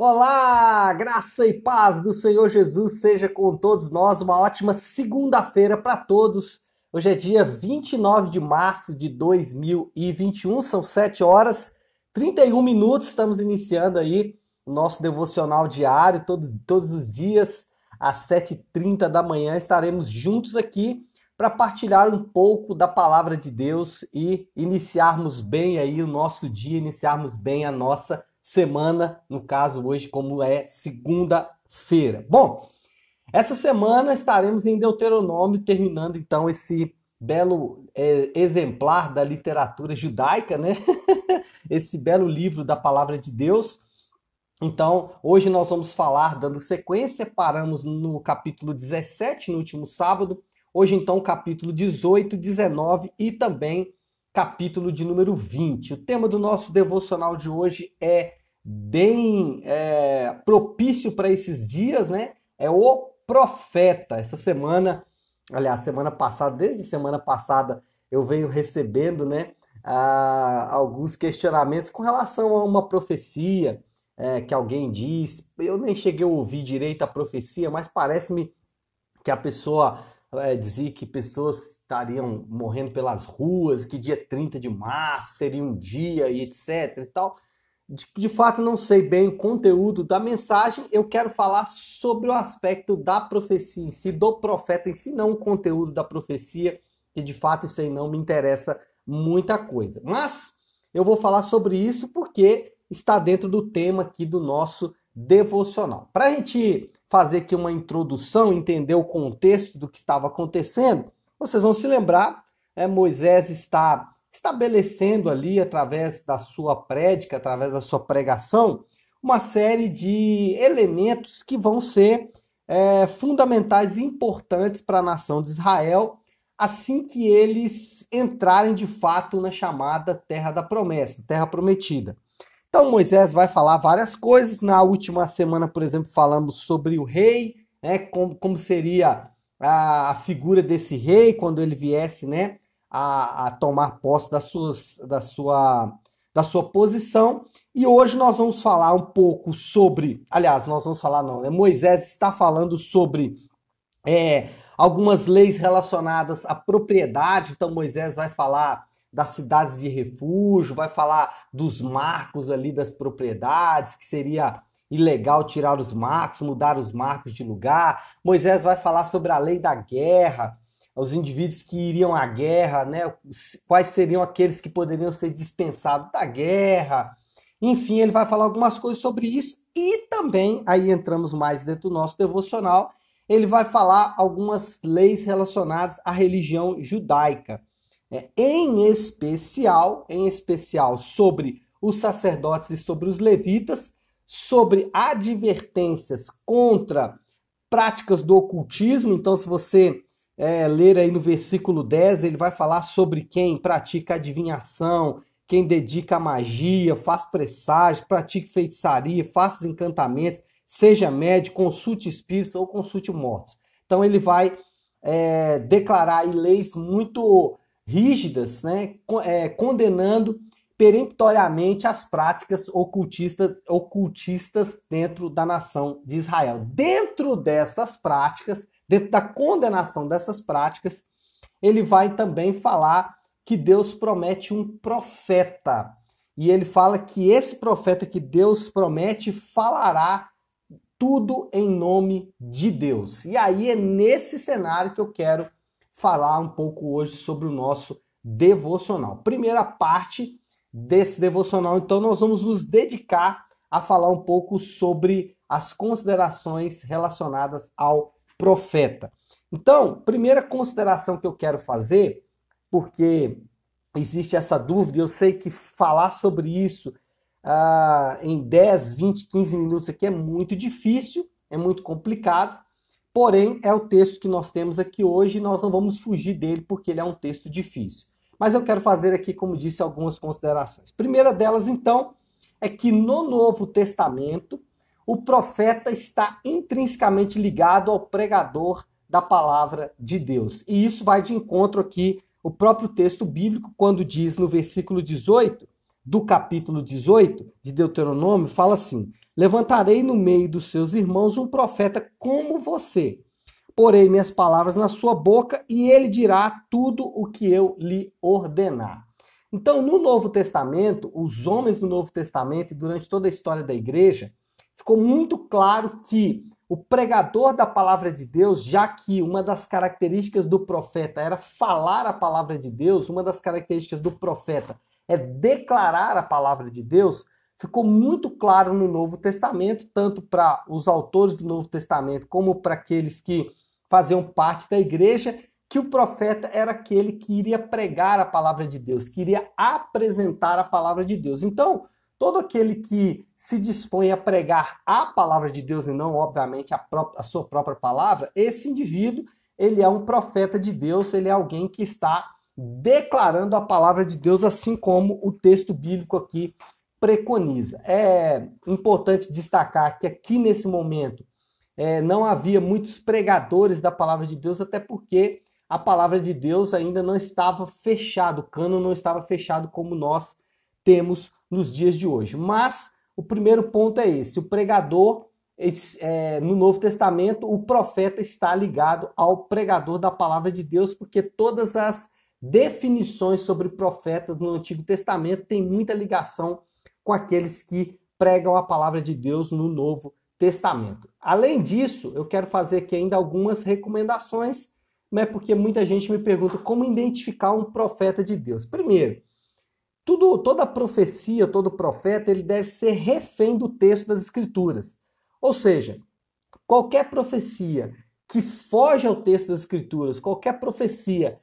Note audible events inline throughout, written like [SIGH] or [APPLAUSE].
Olá, graça e paz do Senhor Jesus seja com todos nós. Uma ótima segunda-feira para todos. Hoje é dia 29 de março de 2021, são 7 horas 31 minutos. Estamos iniciando aí o nosso devocional diário, todos, todos os dias, às 7h30 da manhã. Estaremos juntos aqui para partilhar um pouco da palavra de Deus e iniciarmos bem aí o nosso dia, iniciarmos bem a nossa semana, no caso hoje, como é segunda-feira. Bom, essa semana estaremos em Deuteronômio, terminando então esse belo é, exemplar da literatura judaica, né? [LAUGHS] esse belo livro da palavra de Deus. Então, hoje nós vamos falar, dando sequência, paramos no capítulo 17, no último sábado. Hoje, então, capítulo 18, 19 e também capítulo de número 20. O tema do nosso devocional de hoje é bem é, propício para esses dias, né? É o profeta. Essa semana, aliás, semana passada, desde semana passada, eu venho recebendo, né, alguns questionamentos com relação a uma profecia é, que alguém diz. Eu nem cheguei a ouvir direito a profecia, mas parece-me que a pessoa é, dizia que pessoas estariam morrendo pelas ruas, que dia 30 de março seria um dia e etc e tal de, de fato não sei bem o conteúdo da mensagem, eu quero falar sobre o aspecto da profecia em si, do profeta em si, não o conteúdo da profecia, que de fato isso aí não me interessa muita coisa. Mas eu vou falar sobre isso porque está dentro do tema aqui do nosso devocional. Para a gente fazer aqui uma introdução, entender o contexto do que estava acontecendo, vocês vão se lembrar, é, Moisés está estabelecendo ali, através da sua prédica, através da sua pregação, uma série de elementos que vão ser é, fundamentais e importantes para a nação de Israel, assim que eles entrarem de fato na chamada Terra da Promessa, Terra Prometida. Então Moisés vai falar várias coisas. Na última semana, por exemplo, falamos sobre o rei, né, como, como seria a, figura desse rei quando ele viesse, né, a, a tomar posse da, suas, da, sua, da sua posição. E hoje nós vamos falar um pouco sobre. Aliás, nós vamos falar, não, né? Moisés está falando sobre é, algumas leis relacionadas à propriedade. Então, Moisés vai falar das cidades de refúgio, vai falar dos marcos ali das propriedades, que seria ilegal tirar os marcos, mudar os marcos de lugar. Moisés vai falar sobre a lei da guerra, aos indivíduos que iriam à guerra, né? quais seriam aqueles que poderiam ser dispensados da guerra. Enfim, ele vai falar algumas coisas sobre isso e também, aí entramos mais dentro do nosso devocional, ele vai falar algumas leis relacionadas à religião judaica. É, em especial, em especial sobre os sacerdotes e sobre os levitas, sobre advertências contra práticas do ocultismo. Então, se você é, ler aí no versículo 10, ele vai falar sobre quem pratica adivinhação, quem dedica magia, faz presságios, pratica feitiçaria, faça encantamentos, seja médico, consulte espíritos ou consulte mortos. Então ele vai é, declarar leis muito rígidas, né, é, condenando peremptoriamente as práticas ocultistas, ocultistas dentro da nação de Israel. Dentro dessas práticas, dentro da condenação dessas práticas, ele vai também falar que Deus promete um profeta. E ele fala que esse profeta que Deus promete falará tudo em nome de Deus. E aí é nesse cenário que eu quero falar um pouco hoje sobre o nosso devocional. Primeira parte desse devocional, então nós vamos nos dedicar a falar um pouco sobre as considerações relacionadas ao profeta. Então, primeira consideração que eu quero fazer, porque existe essa dúvida, eu sei que falar sobre isso ah, em 10, 20, 15 minutos aqui é muito difícil, é muito complicado, porém é o texto que nós temos aqui hoje e nós não vamos fugir dele porque ele é um texto difícil. Mas eu quero fazer aqui, como disse, algumas considerações. Primeira delas, então, é que no Novo Testamento o profeta está intrinsecamente ligado ao pregador da palavra de Deus. E isso vai de encontro aqui o próprio texto bíblico quando diz no versículo 18: do capítulo 18 de Deuteronômio fala assim: Levantarei no meio dos seus irmãos um profeta como você. Porei minhas palavras na sua boca e ele dirá tudo o que eu lhe ordenar. Então, no Novo Testamento, os homens do Novo Testamento e durante toda a história da igreja, ficou muito claro que o pregador da palavra de Deus, já que uma das características do profeta era falar a palavra de Deus, uma das características do profeta é declarar a palavra de Deus, ficou muito claro no Novo Testamento, tanto para os autores do Novo Testamento como para aqueles que faziam parte da igreja, que o profeta era aquele que iria pregar a palavra de Deus, que iria apresentar a palavra de Deus. Então, todo aquele que se dispõe a pregar a palavra de Deus e não, obviamente, a, a sua própria palavra, esse indivíduo, ele é um profeta de Deus, ele é alguém que está declarando a palavra de Deus, assim como o texto bíblico aqui preconiza. É importante destacar que aqui nesse momento é, não havia muitos pregadores da palavra de Deus, até porque a palavra de Deus ainda não estava fechado, o cano não estava fechado como nós temos nos dias de hoje. Mas o primeiro ponto é esse: o pregador, é, no Novo Testamento, o profeta está ligado ao pregador da palavra de Deus, porque todas as definições sobre profetas no Antigo Testamento têm muita ligação com aqueles que pregam a palavra de Deus no Novo Testamento. Além disso, eu quero fazer aqui ainda algumas recomendações mas é porque muita gente me pergunta como identificar um profeta de Deus. Primeiro, tudo, toda profecia, todo profeta, ele deve ser refém do texto das Escrituras. Ou seja, qualquer profecia que foge ao texto das Escrituras, qualquer profecia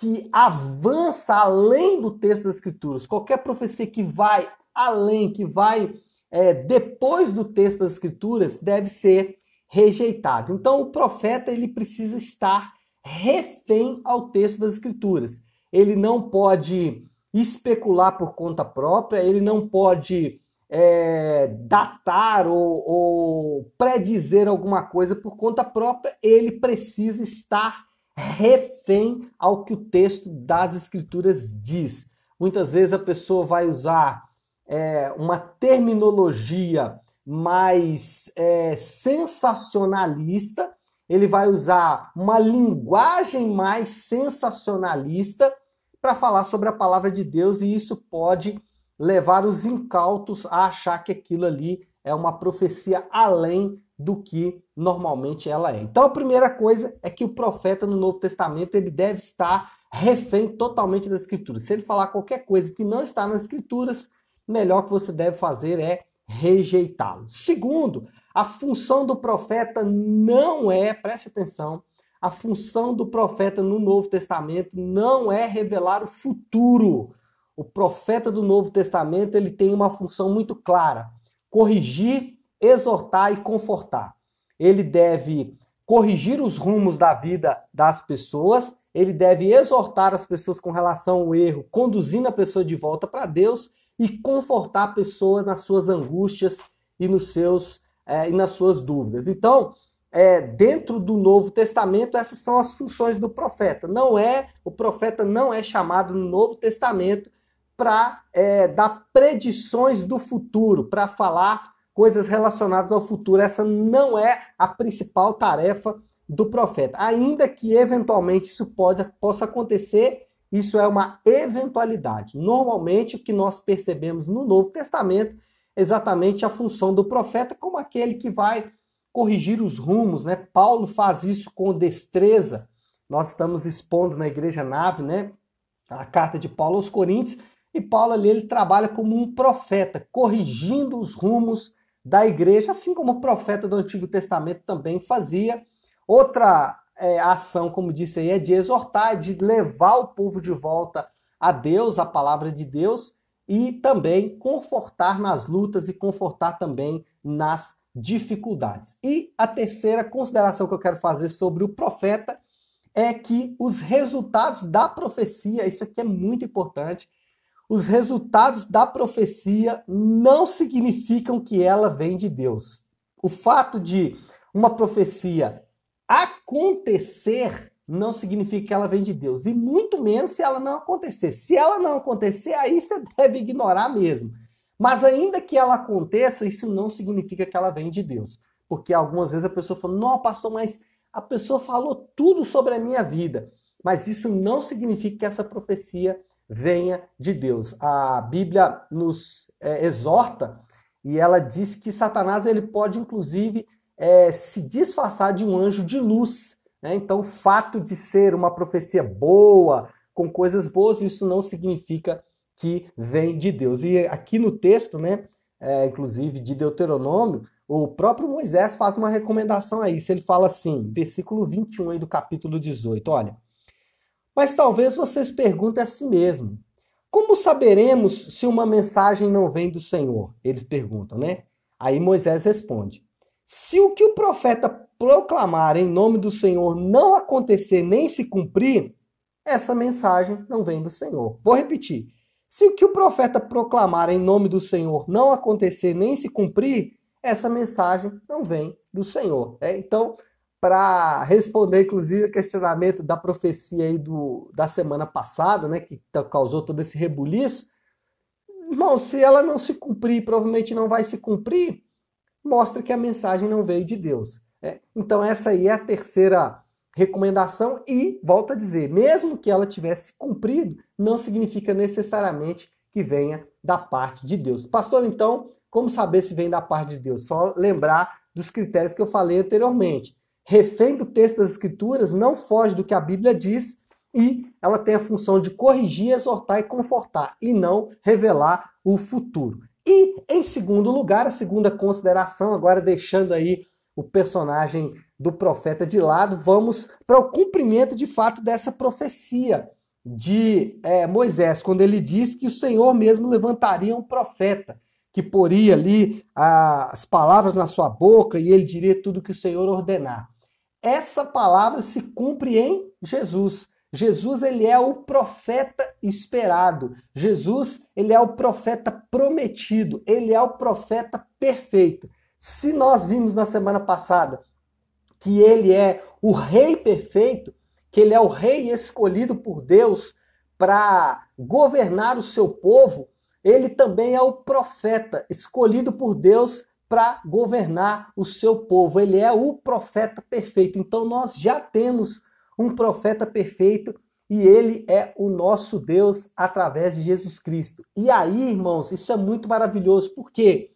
que avança além do texto das Escrituras, qualquer profecia que vai além, que vai é, depois do texto das Escrituras, deve ser rejeitado. Então, o profeta ele precisa estar refém ao texto das Escrituras. Ele não pode especular por conta própria, ele não pode é, datar ou, ou predizer alguma coisa por conta própria, ele precisa estar refém ao que o texto das Escrituras diz. Muitas vezes a pessoa vai usar é, uma terminologia mais é, sensacionalista ele vai usar uma linguagem mais sensacionalista para falar sobre a palavra de Deus e isso pode levar os incautos a achar que aquilo ali é uma profecia além do que normalmente ela é. Então a primeira coisa é que o profeta no Novo Testamento ele deve estar refém totalmente das escrituras. Se ele falar qualquer coisa que não está nas escrituras, melhor que você deve fazer é rejeitá-lo. Segundo, a função do profeta não é, preste atenção, a função do profeta no Novo Testamento não é revelar o futuro. O profeta do Novo Testamento ele tem uma função muito clara: corrigir, exortar e confortar. Ele deve corrigir os rumos da vida das pessoas, ele deve exortar as pessoas com relação ao erro, conduzindo a pessoa de volta para Deus e confortar a pessoa nas suas angústias e nos seus é, e nas suas dúvidas. Então, é, dentro do Novo Testamento, essas são as funções do profeta. Não é o profeta não é chamado no Novo Testamento para é, dar predições do futuro, para falar coisas relacionadas ao futuro. Essa não é a principal tarefa do profeta. Ainda que eventualmente isso pode, possa acontecer, isso é uma eventualidade. Normalmente, o que nós percebemos no Novo Testamento exatamente a função do profeta como aquele que vai corrigir os rumos, né? Paulo faz isso com destreza. Nós estamos expondo na igreja nave, né? A carta de Paulo aos Coríntios, e Paulo ali ele trabalha como um profeta, corrigindo os rumos da igreja, assim como o profeta do Antigo Testamento também fazia. Outra é, ação, como disse aí, é de exortar, de levar o povo de volta a Deus, a palavra de Deus, e também confortar nas lutas e confortar também nas dificuldades. E a terceira consideração que eu quero fazer sobre o profeta é que os resultados da profecia, isso aqui é muito importante, os resultados da profecia não significam que ela vem de Deus. O fato de uma profecia acontecer não significa que ela vem de Deus. E muito menos se ela não acontecer. Se ela não acontecer, aí você [LAUGHS] deve ignorar mesmo. Mas ainda que ela aconteça, isso não significa que ela vem de Deus. Porque algumas vezes a pessoa fala, não, pastor, mas a pessoa falou tudo sobre a minha vida. Mas isso não significa que essa profecia venha de Deus. A Bíblia nos é, exorta e ela diz que Satanás ele pode, inclusive, é, se disfarçar de um anjo de luz. Né? Então, o fato de ser uma profecia boa, com coisas boas, isso não significa que vem de Deus. E aqui no texto, né, é, inclusive de Deuteronômio, o próprio Moisés faz uma recomendação a isso. Ele fala assim, versículo 21 aí do capítulo 18, olha. Mas talvez vocês perguntem a si mesmo: como saberemos se uma mensagem não vem do Senhor? Eles perguntam, né? Aí Moisés responde: se o que o profeta proclamar em nome do Senhor não acontecer nem se cumprir, essa mensagem não vem do Senhor. Vou repetir. Se o que o profeta proclamar em nome do Senhor não acontecer nem se cumprir, essa mensagem não vem do Senhor. É, então, para responder, inclusive, o questionamento da profecia aí do, da semana passada, né, que causou todo esse rebuliço, irmão, se ela não se cumprir, provavelmente não vai se cumprir, mostra que a mensagem não veio de Deus. É, então essa aí é a terceira recomendação e, volto a dizer, mesmo que ela tivesse cumprido, não significa necessariamente que venha da parte de Deus. Pastor, então, como saber se vem da parte de Deus? Só lembrar dos critérios que eu falei anteriormente. Refém do texto das Escrituras, não foge do que a Bíblia diz e ela tem a função de corrigir, exortar e confortar, e não revelar o futuro. E, em segundo lugar, a segunda consideração, agora deixando aí o personagem do profeta de lado, vamos para o cumprimento de fato dessa profecia de é, Moisés, quando ele diz que o Senhor mesmo levantaria um profeta que poria ali as palavras na sua boca e ele diria tudo que o Senhor ordenar. Essa palavra se cumpre em Jesus. Jesus ele é o profeta esperado. Jesus ele é o profeta prometido. Ele é o profeta perfeito. Se nós vimos na semana passada que ele é o rei perfeito, que ele é o rei escolhido por Deus para governar o seu povo, ele também é o profeta escolhido por Deus para governar o seu povo. Ele é o profeta perfeito. Então nós já temos um profeta perfeito e ele é o nosso Deus através de Jesus Cristo. E aí, irmãos, isso é muito maravilhoso. Por quê?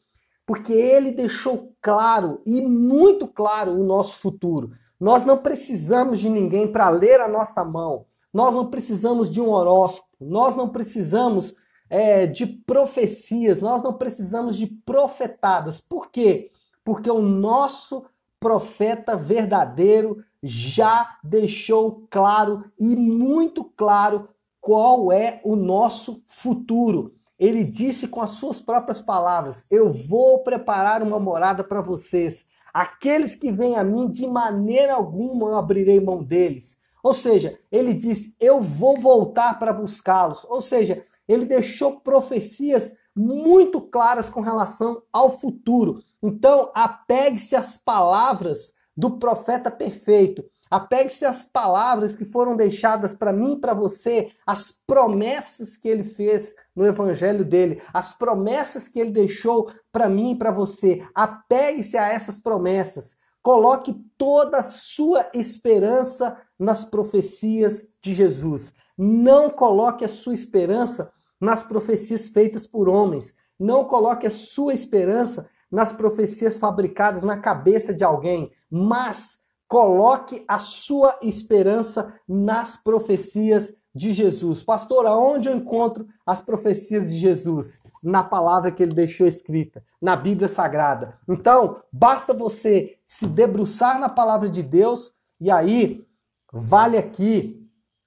Porque ele deixou claro e muito claro o nosso futuro. Nós não precisamos de ninguém para ler a nossa mão. Nós não precisamos de um horóscopo. Nós não precisamos é, de profecias. Nós não precisamos de profetadas. Por quê? Porque o nosso profeta verdadeiro já deixou claro e muito claro qual é o nosso futuro. Ele disse com as suas próprias palavras: Eu vou preparar uma morada para vocês. Aqueles que vêm a mim, de maneira alguma eu abrirei mão deles. Ou seja, ele disse: Eu vou voltar para buscá-los. Ou seja, ele deixou profecias muito claras com relação ao futuro. Então, apegue-se às palavras do profeta perfeito. Apegue-se às palavras que foram deixadas para mim e para você, as promessas que ele fez no evangelho dele, as promessas que ele deixou para mim e para você. Apegue-se a essas promessas. Coloque toda a sua esperança nas profecias de Jesus. Não coloque a sua esperança nas profecias feitas por homens. Não coloque a sua esperança nas profecias fabricadas na cabeça de alguém, mas coloque a sua esperança nas profecias de Jesus. Pastor, aonde eu encontro as profecias de Jesus? Na palavra que ele deixou escrita, na Bíblia Sagrada. Então, basta você se debruçar na palavra de Deus e aí vale aqui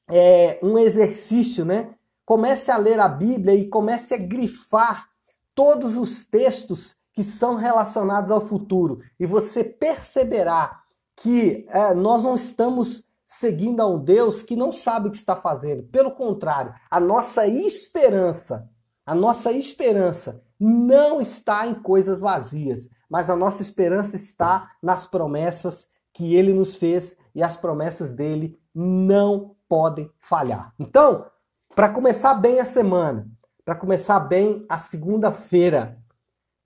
é, um exercício, né? Comece a ler a Bíblia e comece a grifar todos os textos que são relacionados ao futuro. E você perceberá que é, nós não estamos seguindo a um Deus que não sabe o que está fazendo. Pelo contrário, a nossa esperança, a nossa esperança não está em coisas vazias, mas a nossa esperança está nas promessas que ele nos fez e as promessas dele não podem falhar. Então, para começar bem a semana, para começar bem a segunda-feira,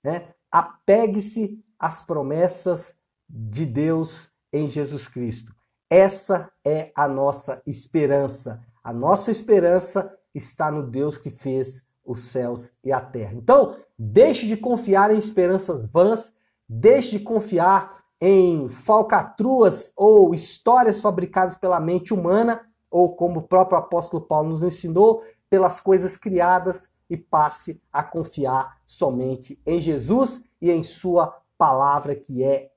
né? Apegue-se às promessas de Deus em Jesus Cristo. Essa é a nossa esperança. A nossa esperança está no Deus que fez os céus e a terra. Então, deixe de confiar em esperanças vãs, deixe de confiar em falcatruas ou histórias fabricadas pela mente humana, ou como o próprio apóstolo Paulo nos ensinou, pelas coisas criadas e passe a confiar somente em Jesus e em sua palavra que é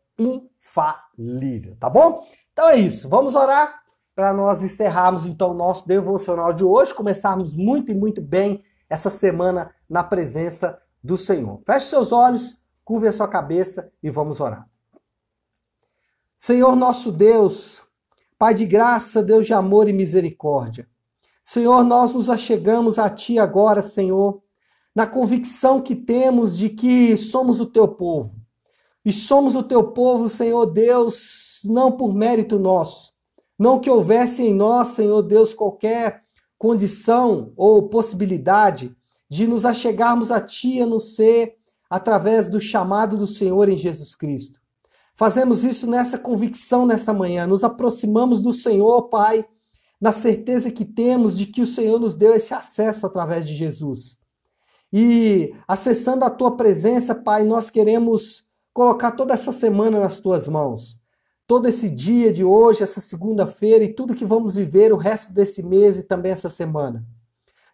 infalível, tá bom? Então é isso, vamos orar para nós encerrarmos então o nosso devocional de hoje, começarmos muito e muito bem essa semana na presença do Senhor. Feche seus olhos, curve a sua cabeça e vamos orar. Senhor nosso Deus, Pai de graça, Deus de amor e misericórdia. Senhor, nós nos achegamos a Ti agora, Senhor, na convicção que temos de que somos o Teu povo. E somos o Teu povo, Senhor Deus, não por mérito nosso. Não que houvesse em nós, Senhor Deus, qualquer condição ou possibilidade de nos achegarmos a Ti, a não ser através do chamado do Senhor em Jesus Cristo. Fazemos isso nessa convicção nessa manhã, nos aproximamos do Senhor, Pai, na certeza que temos de que o Senhor nos deu esse acesso através de Jesus. E acessando a tua presença, Pai, nós queremos colocar toda essa semana nas tuas mãos. Todo esse dia de hoje, essa segunda-feira e tudo que vamos viver o resto desse mês e também essa semana.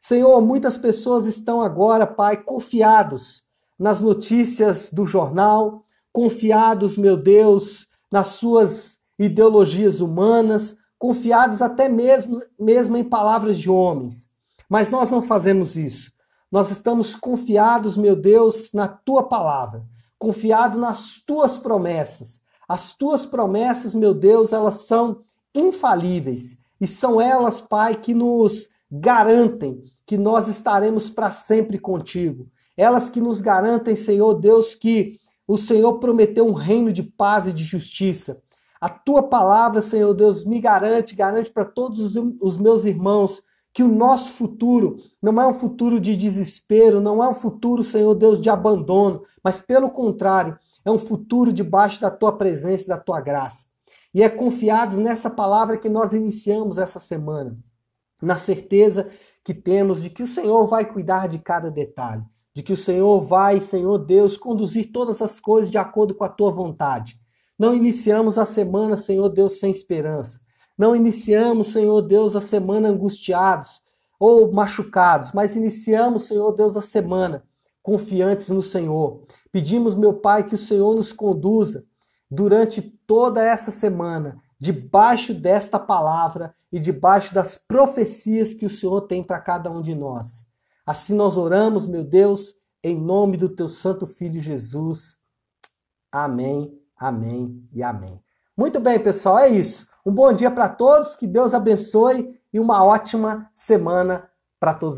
Senhor, muitas pessoas estão agora, Pai, confiados nas notícias do jornal, confiados, meu Deus, nas suas ideologias humanas, confiados até mesmo, mesmo em palavras de homens. Mas nós não fazemos isso. Nós estamos confiados, meu Deus, na tua palavra, confiados nas tuas promessas. As tuas promessas, meu Deus, elas são infalíveis e são elas, Pai, que nos garantem que nós estaremos para sempre contigo. Elas que nos garantem, Senhor Deus, que o Senhor prometeu um reino de paz e de justiça. A tua palavra, Senhor Deus, me garante, garante para todos os meus irmãos que o nosso futuro não é um futuro de desespero, não é um futuro, Senhor Deus, de abandono, mas pelo contrário, é um futuro debaixo da tua presença e da tua graça. E é confiados nessa palavra que nós iniciamos essa semana, na certeza que temos de que o Senhor vai cuidar de cada detalhe de que o Senhor vai, Senhor Deus, conduzir todas as coisas de acordo com a tua vontade. Não iniciamos a semana, Senhor Deus, sem esperança. Não iniciamos, Senhor Deus, a semana angustiados ou machucados, mas iniciamos, Senhor Deus, a semana confiantes no Senhor. Pedimos, meu Pai, que o Senhor nos conduza durante toda essa semana, debaixo desta palavra e debaixo das profecias que o Senhor tem para cada um de nós. Assim nós oramos, meu Deus, em nome do teu santo filho Jesus. Amém, amém e amém. Muito bem, pessoal, é isso. Um bom dia para todos, que Deus abençoe e uma ótima semana para todos.